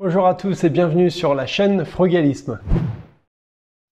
Bonjour à tous et bienvenue sur la chaîne Frugalisme.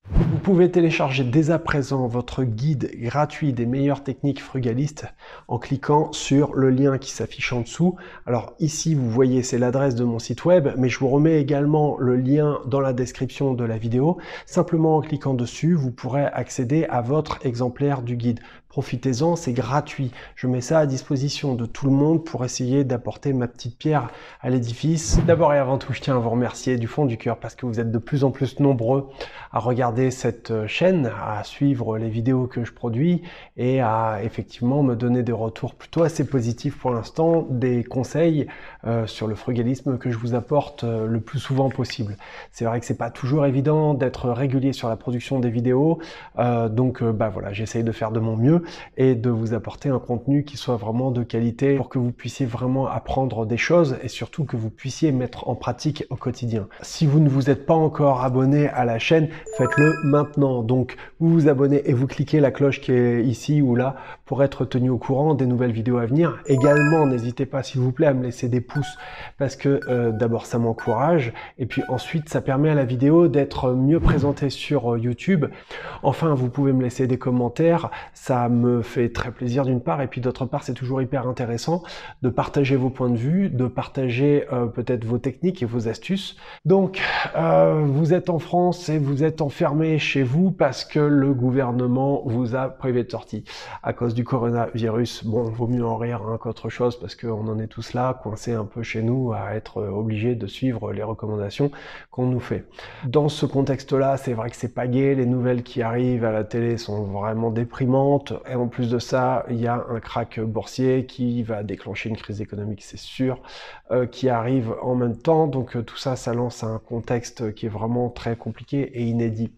Vous pouvez télécharger dès à présent votre guide gratuit des meilleures techniques frugalistes en cliquant sur le lien qui s'affiche en dessous. Alors ici, vous voyez, c'est l'adresse de mon site web, mais je vous remets également le lien dans la description de la vidéo. Simplement en cliquant dessus, vous pourrez accéder à votre exemplaire du guide. Profitez-en, c'est gratuit. Je mets ça à disposition de tout le monde pour essayer d'apporter ma petite pierre à l'édifice. D'abord et avant tout, je tiens à vous remercier du fond du cœur parce que vous êtes de plus en plus nombreux à regarder cette chaîne, à suivre les vidéos que je produis et à effectivement me donner des retours plutôt assez positifs pour l'instant, des conseils euh, sur le frugalisme que je vous apporte euh, le plus souvent possible. C'est vrai que c'est pas toujours évident d'être régulier sur la production des vidéos, euh, donc bah voilà, j'essaye de faire de mon mieux et de vous apporter un contenu qui soit vraiment de qualité pour que vous puissiez vraiment apprendre des choses et surtout que vous puissiez mettre en pratique au quotidien. Si vous ne vous êtes pas encore abonné à la chaîne, faites-le maintenant. Donc vous vous abonnez et vous cliquez la cloche qui est ici ou là pour être tenu au courant des nouvelles vidéos à venir. Également, n'hésitez pas s'il vous plaît à me laisser des pouces parce que euh, d'abord ça m'encourage et puis ensuite ça permet à la vidéo d'être mieux présentée sur euh, YouTube. Enfin, vous pouvez me laisser des commentaires, ça me fait très plaisir d'une part, et puis d'autre part, c'est toujours hyper intéressant de partager vos points de vue, de partager euh, peut-être vos techniques et vos astuces. Donc, vous êtes en France et vous êtes enfermé chez vous parce que le gouvernement vous a privé de sortie à cause du coronavirus. Bon, vaut mieux en rire hein, qu'autre chose parce qu'on en est tous là, coincés un peu chez nous, à être obligés de suivre les recommandations qu'on nous fait. Dans ce contexte-là, c'est vrai que c'est pas gai, les nouvelles qui arrivent à la télé sont vraiment déprimantes. Et en plus de ça, il y a un crack boursier qui va déclencher une crise économique, c'est sûr, euh, qui arrive en même temps. Donc euh, tout ça, ça lance un contexte qui est vraiment très compliqué et inédit.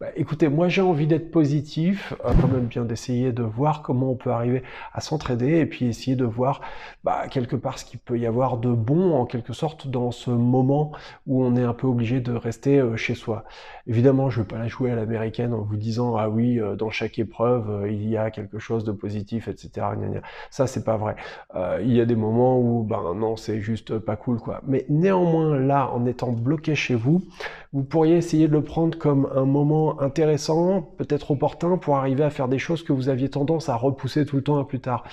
Bah, écoutez, moi j'ai envie d'être positif, euh, quand même bien d'essayer de voir comment on peut arriver à s'entraider et puis essayer de voir bah, quelque part ce qu'il peut y avoir de bon en quelque sorte dans ce moment où on est un peu obligé de rester chez soi. Évidemment, je ne vais pas la jouer à l'américaine en vous disant ah oui, dans chaque épreuve il y a quelque chose de positif, etc. Ça, c'est pas vrai. Euh, il y a des moments où, ben non, c'est juste pas cool, quoi. Mais néanmoins, là, en étant bloqué chez vous, vous pourriez essayer de le prendre comme un moment intéressant, peut-être opportun, pour arriver à faire des choses que vous aviez tendance à repousser tout le temps à plus tard.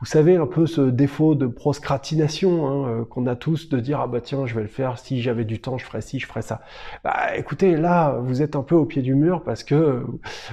Vous savez, un peu ce défaut de proscratination hein, euh, qu'on a tous, de dire, ah bah tiens, je vais le faire, si j'avais du temps, je ferais ci, je ferais ça. Bah écoutez, là, vous êtes un peu au pied du mur parce que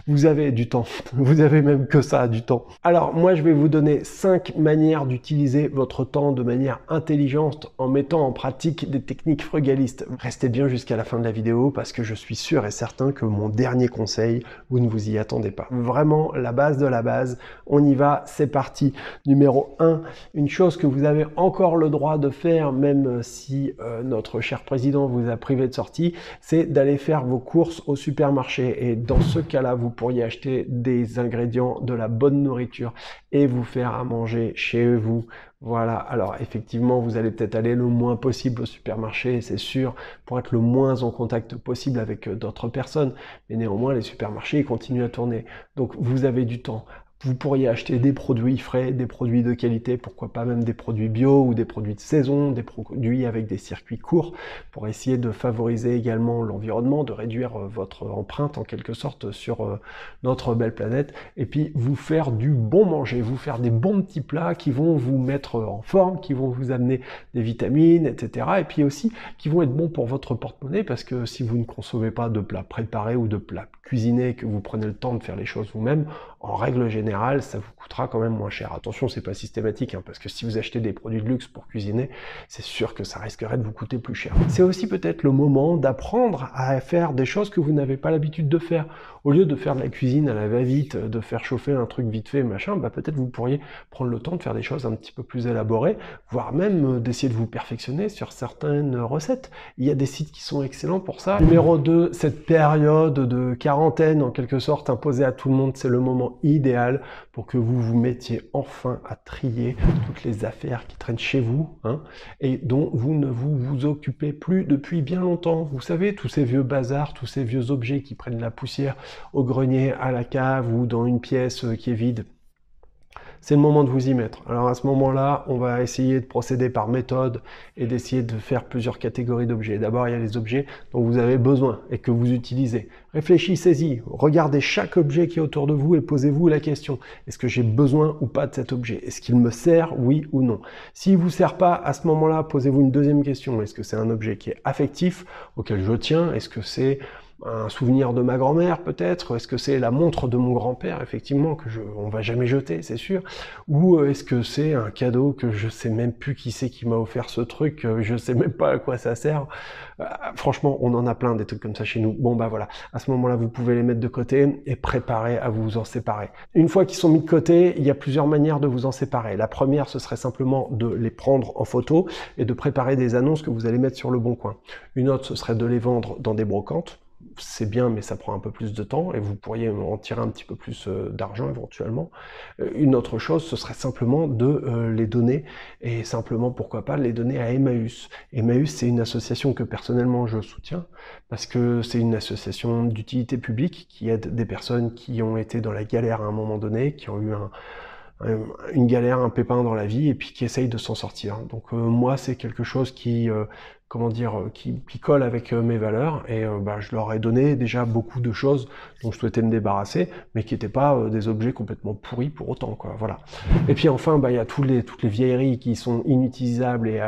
vous avez du temps. Vous avez même que ça, du temps. Alors moi, je vais vous donner cinq manières d'utiliser votre temps de manière intelligente en mettant en pratique des techniques frugalistes. Restez bien jusqu'à la fin de la vidéo parce que je suis sûr et certain que mon dernier conseil, vous ne vous y attendez pas. Vraiment, la base de la base, on y va, c'est parti. Numéro 1, une chose que vous avez encore le droit de faire, même si euh, notre cher président vous a privé de sortie, c'est d'aller faire vos courses au supermarché. Et dans ce cas-là, vous pourriez acheter des ingrédients, de la bonne nourriture et vous faire à manger chez vous. Voilà, alors effectivement, vous allez peut-être aller le moins possible au supermarché, c'est sûr, pour être le moins en contact possible avec euh, d'autres personnes, mais néanmoins, les supermarchés, continuent à tourner. Donc, vous avez du temps. Vous pourriez acheter des produits frais, des produits de qualité, pourquoi pas même des produits bio ou des produits de saison, des produits avec des circuits courts pour essayer de favoriser également l'environnement, de réduire euh, votre empreinte en quelque sorte sur euh, notre belle planète et puis vous faire du bon manger, vous faire des bons petits plats qui vont vous mettre en forme, qui vont vous amener des vitamines, etc. Et puis aussi qui vont être bons pour votre porte-monnaie parce que si vous ne consommez pas de plats préparés ou de plats cuisinés, que vous prenez le temps de faire les choses vous-même, en règle générale, ça vous coûtera quand même moins cher. Attention, c'est pas systématique, hein, parce que si vous achetez des produits de luxe pour cuisiner, c'est sûr que ça risquerait de vous coûter plus cher. C'est aussi peut-être le moment d'apprendre à faire des choses que vous n'avez pas l'habitude de faire. Au lieu de faire de la cuisine à la va-vite, de faire chauffer un truc vite fait, machin, bah peut-être vous pourriez prendre le temps de faire des choses un petit peu plus élaborées, voire même euh, d'essayer de vous perfectionner sur certaines recettes. Il y a des sites qui sont excellents pour ça. Numéro 2, cette période de quarantaine en quelque sorte imposée à tout le monde, c'est le moment idéal pour que vous vous mettiez enfin à trier toutes les affaires qui traînent chez vous hein, et dont vous ne vous, vous occupez plus depuis bien longtemps. Vous savez, tous ces vieux bazars, tous ces vieux objets qui prennent la poussière au grenier, à la cave ou dans une pièce qui est vide c'est le moment de vous y mettre. Alors à ce moment-là, on va essayer de procéder par méthode et d'essayer de faire plusieurs catégories d'objets. D'abord, il y a les objets dont vous avez besoin et que vous utilisez. Réfléchissez-y, regardez chaque objet qui est autour de vous et posez-vous la question, est-ce que j'ai besoin ou pas de cet objet? Est-ce qu'il me sert, oui ou non? S'il vous sert pas, à ce moment-là, posez-vous une deuxième question, est-ce que c'est un objet qui est affectif, auquel je tiens? Est-ce que c'est un souvenir de ma grand-mère peut-être Est-ce que c'est la montre de mon grand-père effectivement que je on va jamais jeter c'est sûr Ou euh, est-ce que c'est un cadeau que je sais même plus qui c'est qui m'a offert ce truc euh, Je sais même pas à quoi ça sert. Euh, franchement, on en a plein des trucs comme ça chez nous. Bon bah voilà, à ce moment-là, vous pouvez les mettre de côté et préparer à vous en séparer. Une fois qu'ils sont mis de côté, il y a plusieurs manières de vous en séparer. La première, ce serait simplement de les prendre en photo et de préparer des annonces que vous allez mettre sur le bon coin. Une autre, ce serait de les vendre dans des brocantes c'est bien, mais ça prend un peu plus de temps et vous pourriez en tirer un petit peu plus euh, d'argent éventuellement. Euh, une autre chose, ce serait simplement de euh, les donner et simplement, pourquoi pas, les donner à Emmaüs. Emmaüs, c'est une association que personnellement je soutiens parce que c'est une association d'utilité publique qui aide des personnes qui ont été dans la galère à un moment donné, qui ont eu un, une galère, un pépin dans la vie et puis qui essayent de s'en sortir. Donc moi, c'est quelque chose qui comment dire, euh, qui, qui colle avec euh, mes valeurs. Et euh, bah, je leur ai donné déjà beaucoup de choses dont je souhaitais me débarrasser, mais qui n'étaient pas des objets complètement pourris pour autant. Quoi, voilà. Et puis enfin, bah, il y a tous les, toutes les vieilleries qui sont inutilisables et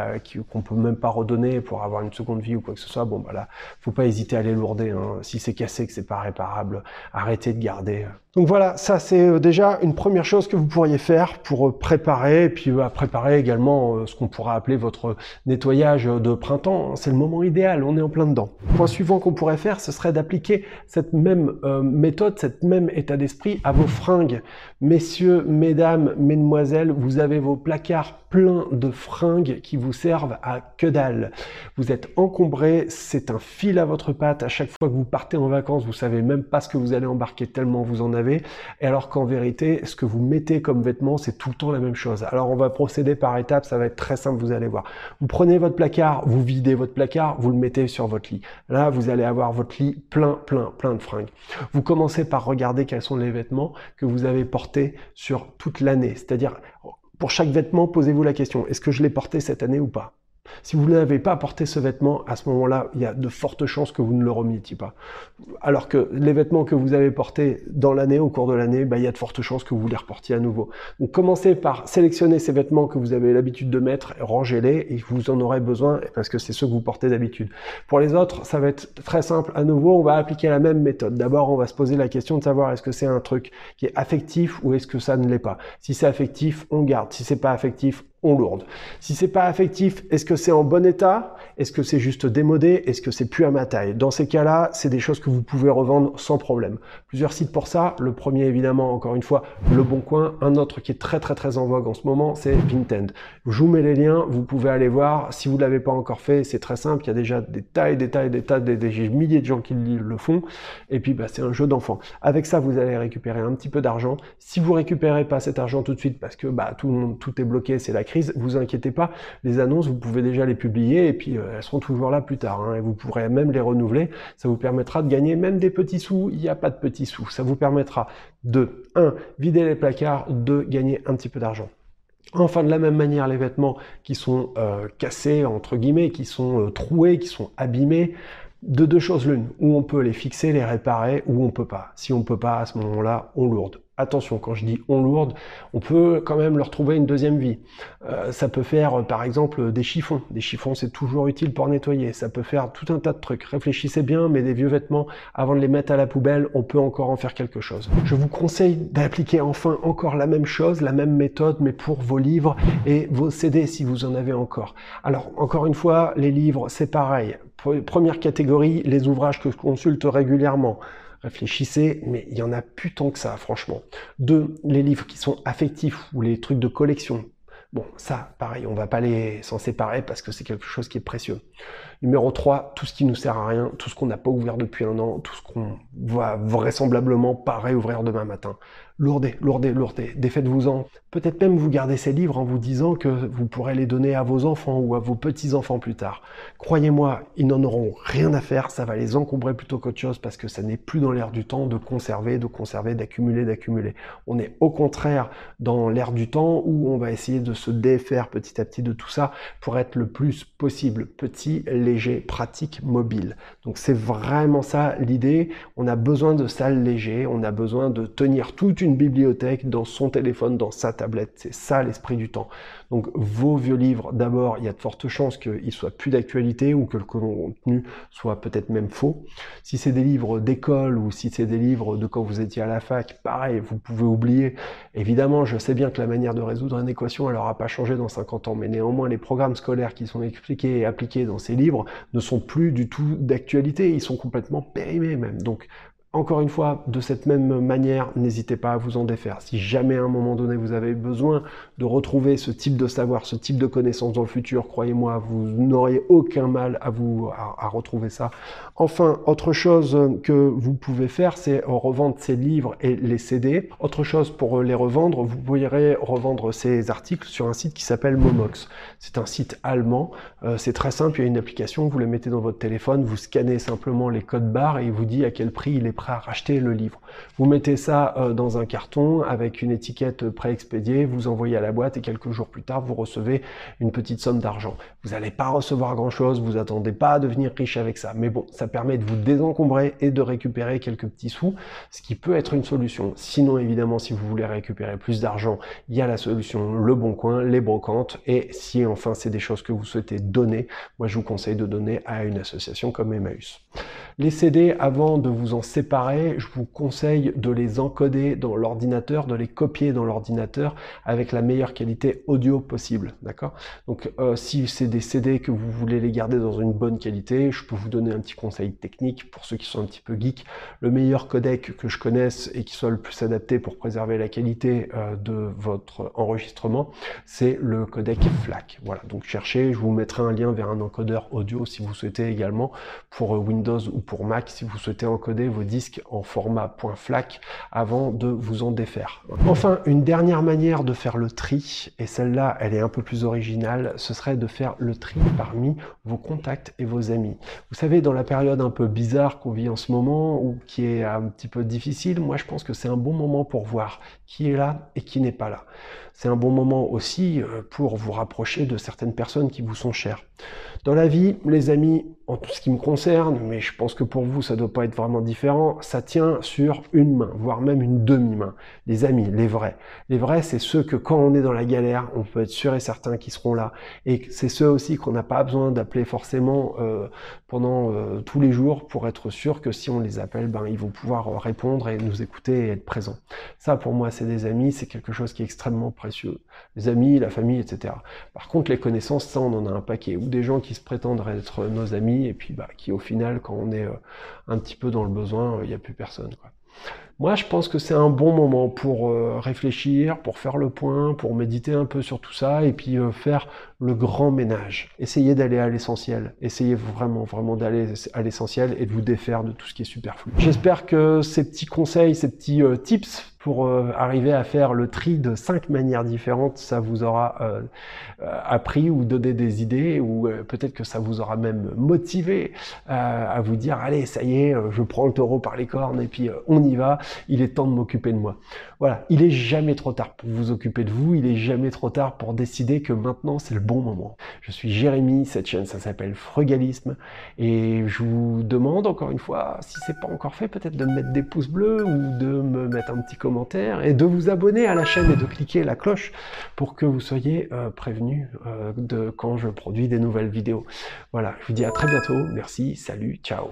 qu'on peut même pas redonner pour avoir une seconde vie ou quoi que ce soit. Bon, bah là, faut pas hésiter à les lourder. Hein. Si c'est cassé, que c'est pas réparable, arrêtez de garder. Donc voilà, ça c'est déjà une première chose que vous pourriez faire pour préparer, et puis bah, préparer également ce qu'on pourra appeler votre nettoyage de printemps c'est le moment idéal, on est en plein dedans. Point suivant qu'on pourrait faire, ce serait d'appliquer cette même euh, méthode, cette même état d'esprit à vos fringues. Messieurs, mesdames, mesdemoiselles, vous avez vos placards pleins de fringues qui vous servent à que dalle. Vous êtes encombré, c'est un fil à votre patte. À chaque fois que vous partez en vacances, vous savez même pas ce que vous allez embarquer tellement vous en avez. Et alors qu'en vérité, ce que vous mettez comme vêtements, c'est tout le temps la même chose. Alors on va procéder par étapes, ça va être très simple, vous allez voir. Vous prenez votre placard, vous videz votre placard, vous le mettez sur votre lit. Là, vous allez avoir votre lit plein, plein, plein de fringues. Vous commencez par regarder quels sont les vêtements que vous avez portés sur toute l'année. C'est-à-dire, pour chaque vêtement, posez-vous la question, est-ce que je l'ai porté cette année ou pas? Si vous n'avez pas porté ce vêtement, à ce moment-là, il y a de fortes chances que vous ne le remettiez pas. Alors que les vêtements que vous avez portés dans l'année, au cours de l'année, bah, il y a de fortes chances que vous les reportiez à nouveau. Donc commencez par sélectionner ces vêtements que vous avez l'habitude de mettre, rangez-les et vous en aurez besoin parce que c'est ceux que vous portez d'habitude. Pour les autres, ça va être très simple. À nouveau, on va appliquer la même méthode. D'abord, on va se poser la question de savoir est-ce que c'est un truc qui est affectif ou est-ce que ça ne l'est pas. Si c'est affectif, on garde. Si c'est pas affectif, lourde. Si c'est pas affectif, est-ce que c'est en bon état? Est-ce que c'est juste démodé? Est-ce que c'est plus à ma taille? Dans ces cas-là, c'est des choses que vous pouvez revendre sans problème. Plusieurs sites pour ça. Le premier, évidemment, encore une fois, Le Bon Coin. Un autre qui est très très très en vogue en ce moment, c'est Vinted. Je vous mets les liens, vous pouvez aller voir. Si vous l'avez pas encore fait, c'est très simple. Il y a déjà des tailles, des tailles, des tas, des, des milliers de gens qui le font. Et puis, bah, c'est un jeu d'enfant. Avec ça, vous allez récupérer un petit peu d'argent. Si vous récupérez pas cet argent tout de suite parce que bah, tout, tout est bloqué, c'est la crise vous inquiétez pas, les annonces, vous pouvez déjà les publier et puis euh, elles seront toujours là plus tard. Hein, et vous pourrez même les renouveler. Ça vous permettra de gagner même des petits sous. Il n'y a pas de petits sous. Ça vous permettra de 1. vider les placards, 2. gagner un petit peu d'argent. Enfin, de la même manière, les vêtements qui sont euh, cassés, entre guillemets, qui sont euh, troués, qui sont abîmés, de deux choses l'une, où on peut les fixer, les réparer, ou on peut pas. Si on peut pas, à ce moment-là, on lourde. Attention, quand je dis on lourde, on peut quand même leur trouver une deuxième vie. Euh, ça peut faire, par exemple, des chiffons. Des chiffons, c'est toujours utile pour nettoyer. Ça peut faire tout un tas de trucs. Réfléchissez bien, mais des vieux vêtements, avant de les mettre à la poubelle, on peut encore en faire quelque chose. Je vous conseille d'appliquer enfin encore la même chose, la même méthode, mais pour vos livres et vos CD si vous en avez encore. Alors, encore une fois, les livres, c'est pareil. Première catégorie, les ouvrages que je consulte régulièrement. Réfléchissez, mais il y en a plus tant que ça, franchement. Deux, les livres qui sont affectifs ou les trucs de collection. Bon, ça, pareil, on va pas les s'en séparer parce que c'est quelque chose qui est précieux. Numéro 3, tout ce qui nous sert à rien, tout ce qu'on n'a pas ouvert depuis un an, tout ce qu'on va vraisemblablement pas réouvrir demain matin. Lourdez, lourdez, lourdez, défaites-vous-en. Peut-être même vous gardez ces livres en vous disant que vous pourrez les donner à vos enfants ou à vos petits-enfants plus tard. Croyez-moi, ils n'en auront rien à faire, ça va les encombrer plutôt qu'autre chose parce que ça n'est plus dans l'air du temps de conserver, de conserver, d'accumuler, d'accumuler. On est au contraire dans l'air du temps où on va essayer de se défaire petit à petit de tout ça pour être le plus possible petit, léger, pratique, mobile. Donc c'est vraiment ça l'idée. On a besoin de salles léger, on a besoin de tenir toute une bibliothèque dans son téléphone, dans sa C'est ça l'esprit du temps. Donc vos vieux livres, d'abord, il y a de fortes chances qu'ils soient plus d'actualité ou que le contenu soit peut-être même faux. Si c'est des livres d'école ou si c'est des livres de quand vous étiez à la fac, pareil, vous pouvez oublier. Évidemment, je sais bien que la manière de résoudre une équation, elle n'aura pas changé dans 50 ans, mais néanmoins, les programmes scolaires qui sont expliqués et appliqués dans ces livres ne sont plus du tout d'actualité, ils sont complètement périmés même. Donc encore une fois, de cette même manière, n'hésitez pas à vous en défaire. Si jamais à un moment donné vous avez besoin de retrouver ce type de savoir, ce type de connaissance dans le futur, croyez-moi, vous n'auriez aucun mal à vous à, retrouver ça. Enfin, autre chose que vous pouvez faire, c'est revendre ces livres et les CD. Autre chose pour les revendre, vous pourrez revendre ces articles sur un site qui s'appelle Momox. C'est un site allemand. Euh, c'est très simple. Il y a une application. Vous le mettez dans votre téléphone, vous scannez simplement les codes barres et il vous dit à quel prix il est prêt à racheter le livre. Vous mettez ça euh, dans un carton avec une étiquette préexpédiée, vous envoyez à la boîte et quelques jours plus tard, vous recevez une petite somme d'argent. Vous n'allez pas recevoir grand-chose, vous attendez pas à devenir riche avec ça. Mais bon, ça permet de vous désencombrer et de récupérer quelques petits sous, ce qui peut être une solution. Sinon, évidemment, si vous voulez récupérer plus d'argent, il y a la solution Le Bon Coin, les brocantes. Et si enfin c'est des choses que vous souhaitez donner, moi je vous conseille de donner à une association comme Emmaüs. Les CD, avant de vous en séparer, je vous conseille de les encoder dans l'ordinateur, de les copier dans l'ordinateur avec la meilleure qualité audio possible. D'accord? Donc euh, si c'est des CD que vous voulez les garder dans une bonne qualité, je peux vous donner un petit conseil technique pour ceux qui sont un petit peu geeks. Le meilleur codec que je connaisse et qui soit le plus adapté pour préserver la qualité euh, de votre enregistrement, c'est le codec FLAC. Voilà, donc cherchez, je vous mettrai un lien vers un encodeur audio si vous souhaitez également pour euh, Windows ou pour Mac si vous souhaitez encoder vos disques en format .flac avant de vous en défaire. Enfin, une dernière manière de faire le tri, et celle-là, elle est un peu plus originale, ce serait de faire le tri parmi vos contacts et vos amis. Vous savez, dans la période un peu bizarre qu'on vit en ce moment, ou qui est un petit peu difficile, moi je pense que c'est un bon moment pour voir qui est là et qui n'est pas là. C'est un bon moment aussi euh, pour vous rapprocher de certaines personnes qui vous sont chères. Dans la vie, les amis, en tout ce qui me concerne, mais je pense que pour vous, ça doit pas être vraiment différent, ça tient sur une main, voire même une demi-main. Les amis, les vrais. Les vrais, c'est ceux que quand on est dans la galère, on peut être sûr et certain qu'ils seront là. Et c'est ceux aussi qu'on n'a pas besoin d'appeler forcément euh, pendant euh, tous les jours pour être sûr que si on les appelle, ben, ils vont pouvoir répondre et nous écouter et être présents. Ça, pour moi, c'est des amis, c'est quelque chose qui est extrêmement précieux. Les amis, la famille, etc. Par contre, les connaissances, ça, on en a un paquet. Ou des gens qui se prétendent être nos amis et puis bah, qui, au final, quand on est euh, un petit peu dans le besoin, il n'y a plus personne. Quoi. Moi, je pense que c'est un bon moment pour euh, réfléchir, pour faire le point, pour méditer un peu sur tout ça et puis euh, faire le grand ménage. Essayez d'aller à l'essentiel. Essayez vraiment, vraiment d'aller à l'essentiel et de vous défaire de tout ce qui est superflu. J'espère que ces petits conseils, ces petits euh, tips pour arriver à faire le tri de cinq manières différentes, ça vous aura appris ou donné des idées ou peut-être que ça vous aura même motivé à vous dire allez, ça y est, je prends le taureau par les cornes et puis on y va il est temps de m'occuper de moi. Voilà, il est jamais trop tard pour vous occuper de vous, il est jamais trop tard pour décider que maintenant c'est le bon moment. Je suis Jérémy, cette chaîne ça s'appelle Frugalisme et je vous demande encore une fois, si c'est pas encore fait, peut-être de me mettre des pouces bleus ou de me mettre un petit commentaire et de vous abonner à la chaîne et de cliquer la cloche pour que vous soyez euh, prévenus euh, de quand je produis des nouvelles vidéos. Voilà, je vous dis à très bientôt, merci, salut, ciao